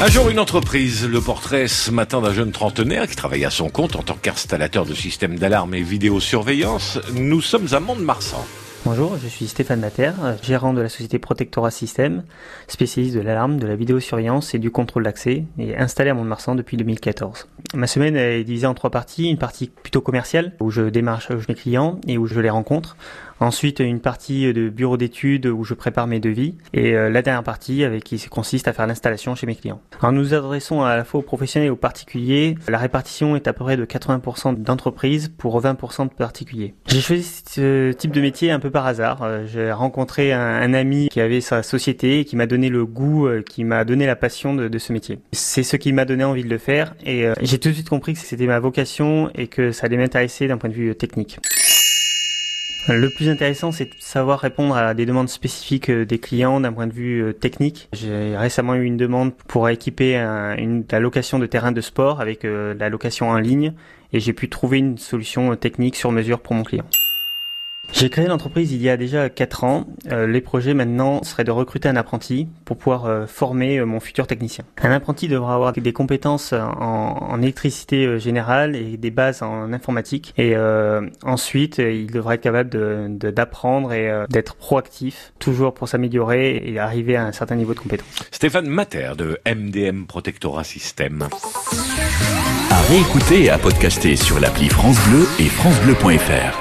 Un jour, une entreprise. Le portrait ce matin d'un jeune trentenaire qui travaille à son compte en tant qu'installateur de systèmes d'alarme et vidéosurveillance. Nous sommes à Mont-de-Marsan. Bonjour, je suis Stéphane Mater, gérant de la société Protectora System, spécialiste de l'alarme, de la vidéosurveillance et du contrôle d'accès, et installé à Mont-de-Marsan depuis 2014. Ma semaine est divisée en trois parties. Une partie plutôt commerciale, où je démarche mes clients et où je les rencontre. Ensuite, une partie de bureau d'études où je prépare mes devis. Et euh, la dernière partie avec qui consiste à faire l'installation chez mes clients. Alors nous nous adressons à la fois aux professionnels et aux particuliers. La répartition est à peu près de 80% d'entreprises pour 20% de particuliers. J'ai choisi ce type de métier un peu par hasard. Euh, j'ai rencontré un, ami qui avait sa société et qui m'a donné le goût, euh, qui m'a donné la passion de, ce métier. C'est ce qui m'a donné envie de le faire et j'ai tout de suite compris que c'était ma vocation et que ça allait m'intéresser d'un point de vue technique. Le plus intéressant, c'est de savoir répondre à des demandes spécifiques euh, des clients d'un point de vue euh, technique. J'ai récemment eu une demande pour équiper une, la location de terrain de sport avec euh, la location en ligne et j'ai pu trouver une solution technique sur mesure pour mon client. J'ai créé l'entreprise il y a déjà 4 ans. Euh, les projets maintenant seraient de recruter un apprenti pour pouvoir euh, former euh, mon futur technicien. Un apprenti devra avoir des compétences en, électricité générale et des bases en informatique. Et ensuite, il devra être capable d'apprendre de, et d'être proactif, toujours pour s'améliorer et arriver à un certain niveau de compétence. Stéphane Mater de MDM Protectora System. À réécouter et à podcaster sur l'appli France Bleu et francebleu.fr.